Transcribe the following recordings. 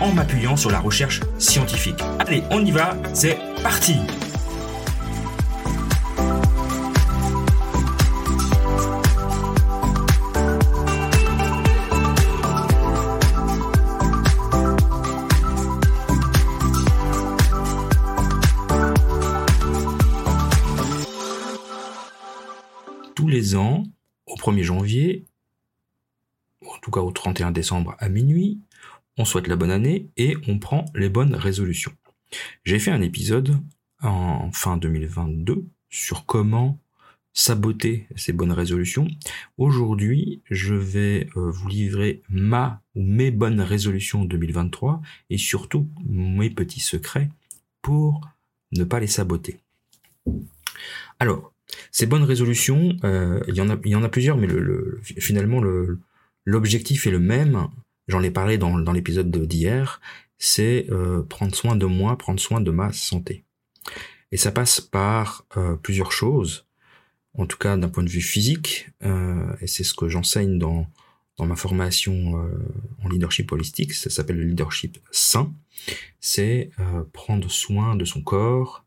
en m'appuyant sur la recherche scientifique. Allez, on y va, c'est parti Tous les ans, au 1er janvier, en tout cas au 31 décembre à minuit, on souhaite la bonne année et on prend les bonnes résolutions. J'ai fait un épisode en fin 2022 sur comment saboter ces bonnes résolutions. Aujourd'hui, je vais euh, vous livrer ma ou mes bonnes résolutions 2023 et surtout mes petits secrets pour ne pas les saboter. Alors, ces bonnes résolutions, euh, il, y en a, il y en a plusieurs, mais le, finalement, l'objectif est le même j'en ai parlé dans, dans l'épisode d'hier, c'est euh, prendre soin de moi, prendre soin de ma santé. Et ça passe par euh, plusieurs choses, en tout cas d'un point de vue physique, euh, et c'est ce que j'enseigne dans, dans ma formation en leadership holistique, ça s'appelle le leadership sain, c'est prendre soin de son corps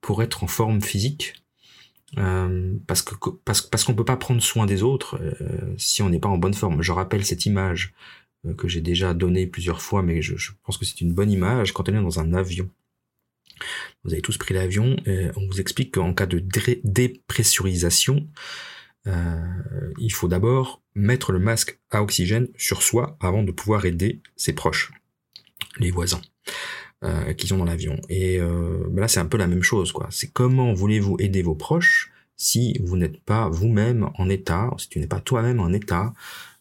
pour être en forme physique, parce que parce, parce qu'on peut pas prendre soin des autres si on n'est pas en bonne forme. Je rappelle cette image que j'ai déjà donné plusieurs fois, mais je, pense que c'est une bonne image quand on est dans un avion. Vous avez tous pris l'avion, et on vous explique qu'en cas de dépressurisation, euh, il faut d'abord mettre le masque à oxygène sur soi avant de pouvoir aider ses proches, les voisins. Euh, qui sont dans l'avion. Et euh, ben là, c'est un peu la même chose, quoi. C'est comment voulez-vous aider vos proches si vous n'êtes pas vous-même en état, si tu n'es pas toi-même en état euh,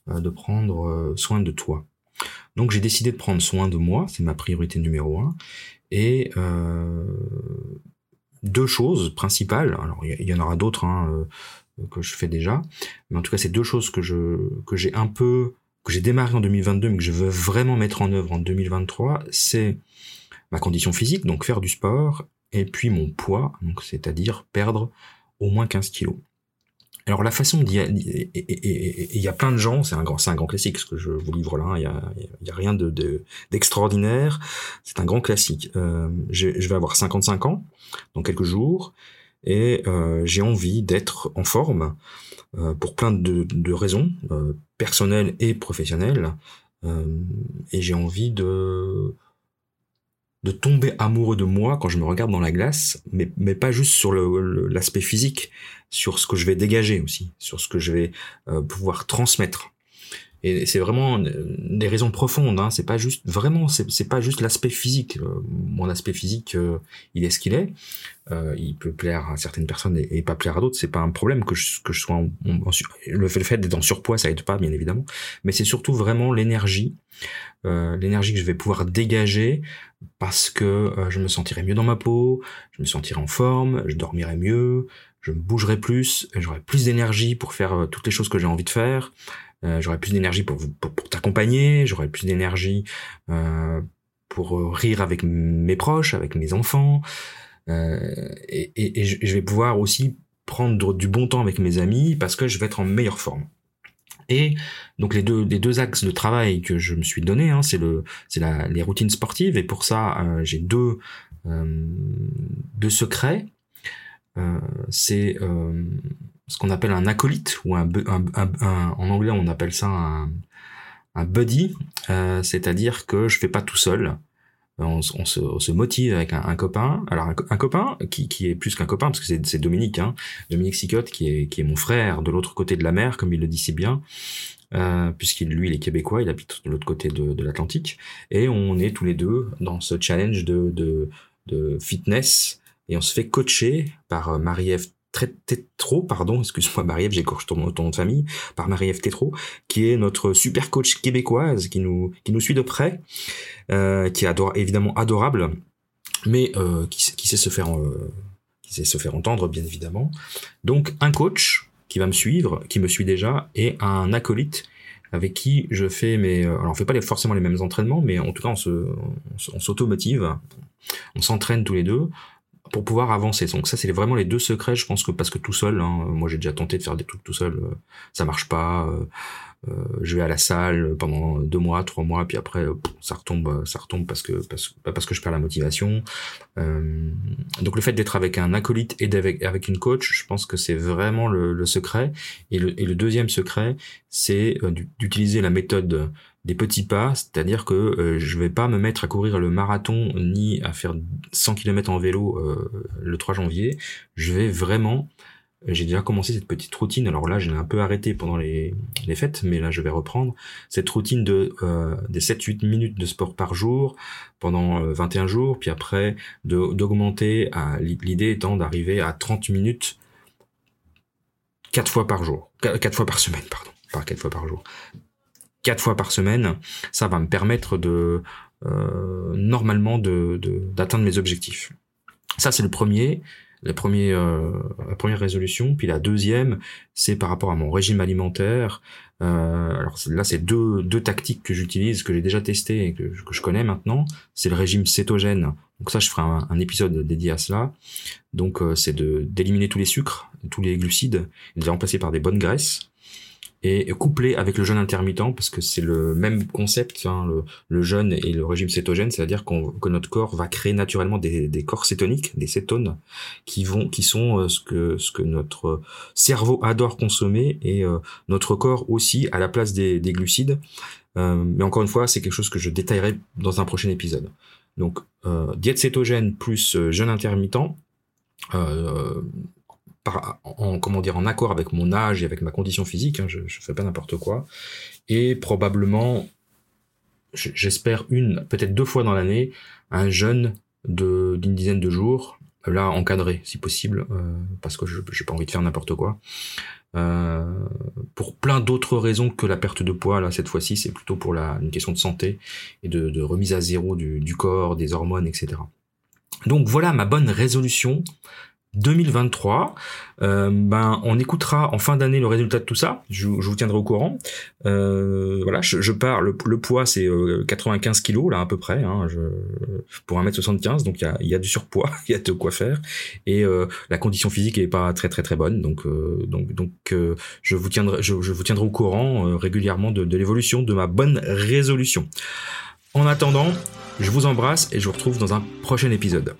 de prendre euh, soin de toi. Donc j'ai décidé de prendre soin de moi, c'est ma priorité numéro un. Et euh, deux choses principales, alors il y, en aura d'autres hein, que je fais déjà, mais en tout cas c'est deux choses que je que j'ai un peu que j'ai démarré en 2022 mais que je veux vraiment mettre en œuvre en 2023, c'est ma condition physique, donc faire du sport, et puis mon poids, c'est-à-dire perdre au moins 15 kilos. Alors la façon d'y il y a plein de gens, c'est un grand, classique ce que je vous livre là. Il y a, rien de, d'extraordinaire. c'est un grand classique. Euh, je vais avoir 55 ans dans quelques jours et euh, j'ai envie d'être en forme euh, pour plein de, raisons personnelles et professionnelles. Et j'ai envie de de tomber amoureux de moi quand je me regarde dans la glace, mais, mais pas juste sur l'aspect physique, sur ce que je vais dégager aussi, sur ce que je vais euh, pouvoir transmettre. Et c'est vraiment des raisons profondes. Hein. C'est pas juste vraiment, c'est pas juste l'aspect physique. Euh, mon aspect physique, euh, il est ce qu'il est. Euh, il peut plaire à certaines personnes et, pas plaire à d'autres. C'est pas un problème que je, que je sois en, le fait, fait d'être en surpoids, ça aide pas, bien évidemment. Mais c'est surtout vraiment l'énergie, l'énergie que je vais pouvoir dégager parce que je me sentirai mieux dans ma peau, je me sentirai en forme, je dormirai mieux, je me bougerai plus, j'aurai plus d'énergie pour faire toutes les choses que j'ai envie de faire. Euh, j'aurais plus d'énergie pour, pour, t'accompagner, j'aurais plus d'énergie euh, pour euh, rire avec mes proches, avec mes enfants, et, je vais pouvoir aussi prendre du bon temps avec mes amis parce que je vais être en meilleure forme. Et donc les deux, les deux axes de travail que je me suis donné, hein, c'est le, les routines sportives. Et pour ça, j'ai deux, deux secrets. c'est ce qu'on appelle un acolyte ou un, en anglais on appelle ça un, un buddy, euh, c'est-à-dire que je fais pas tout seul. On, se, motive avec un, copain. Alors un, copain qui, qui, est plus qu'un copain parce que c'est Dominique, hein, Dominique Sicotte qui est, qui est mon frère de l'autre côté de la mer, comme il le dit si bien. Euh, puisqu'il lui il est québécois, il habite de l'autre côté de, de l'Atlantique, et on est tous les deux dans ce challenge de, de, de fitness, et on se fait coacher par Marie-Ève Tétro, pardon, excuse-moi Marie-Ève, j'écorche ton, ton nom de famille, par Marie-Ève Tétro, qui est notre super coach québécoise, qui nous, qui nous suit de près, euh, qui est évidemment adorable, mais euh, qui, sait se faire, euh, qui sait se faire entendre, bien évidemment. Donc un coach qui va me suivre, qui me suit déjà, et un acolyte avec qui je fais mes... Alors on fait pas forcément les mêmes entraînements, mais en tout cas on s'automotive, on s'entraîne tous les deux pour pouvoir avancer. Donc ça, c'est vraiment les deux secrets. Je pense que parce que tout seul, hein, moi j'ai déjà tenté de faire des trucs tout seul, euh, ça marche pas. Euh, euh, je vais à la salle pendant deux mois, trois mois, puis après ça retombe, ça retombe parce que parce, parce que je perds la motivation. donc le fait d'être avec un acolyte et avec avec une coach, je pense que c'est vraiment le, secret. Et le deuxième secret, c'est d'utiliser la méthode des petits pas, c'est-à-dire que euh, je vais pas me mettre à courir le marathon ni à faire 100 km en vélo euh, le 3 janvier. Je vais vraiment, j'ai déjà commencé cette petite routine. Alors là, j'ai un peu arrêté pendant les, fêtes, mais là, je vais reprendre cette routine de euh, des 7-8 minutes de sport par jour pendant 21 jours, puis après d'augmenter. L'idée étant d'arriver à 30 minutes quatre fois par jour, quatre fois par semaine, pardon, pas quatre fois par jour quatre fois par semaine, ça va me permettre de euh, normalement de d'atteindre mes objectifs. Ça c'est le premier, la première, euh, la première résolution. Puis la deuxième, c'est par rapport à mon régime alimentaire. Euh, alors là, c'est deux, deux tactiques que j'utilise, que j'ai déjà testé et que, je connais maintenant. C'est le régime cétogène. Donc ça, je ferai un, épisode dédié à cela. Donc c'est de d'éliminer tous les sucres, tous les glucides, et de les remplacer par des bonnes graisses et couplé avec le jeûne intermittent parce que c'est le même concept hein, le, le, jeûne et le régime cétogène c'est-à-dire que notre corps va créer naturellement des, corps cétoniques des cétones qui vont qui sont euh, ce que ce que notre cerveau adore consommer et euh, notre corps aussi à la place des, des glucides. Euh, mais encore une fois c'est quelque chose que je détaillerai dans un prochain épisode. Donc diète cétogène plus jeûne intermittent en en accord avec mon âge et avec ma condition physique. Hein, je, je fais pas n'importe quoi. Et probablement, j'espère une, peut-être deux fois dans l'année, un jeûne de d'une dizaine de jours, là encadré si possible, euh, parce que je j'ai pas envie de faire n'importe quoi. Euh, pour plein d'autres raisons que la perte de poids, là cette fois-ci, c'est plutôt pour une question de santé et de, remise à zéro du corps, des hormones, etc. Donc voilà ma bonne résolution 2023. Euh, ben, on écoutera en fin d'année le résultat de tout ça. Je, vous tiendrai au courant. Euh, voilà, je, pars. Le, poids c'est 95 euh, kilos là à peu près. Hein, je, pour 1m75, donc il y a, du surpoids, il y a de quoi faire. Et la condition physique est pas très très très bonne. Donc donc donc je vous tiendrai je, vous tiendrai au courant régulièrement de, de l'évolution de ma bonne résolution. En attendant, je vous embrasse et je vous retrouve dans un prochain épisode.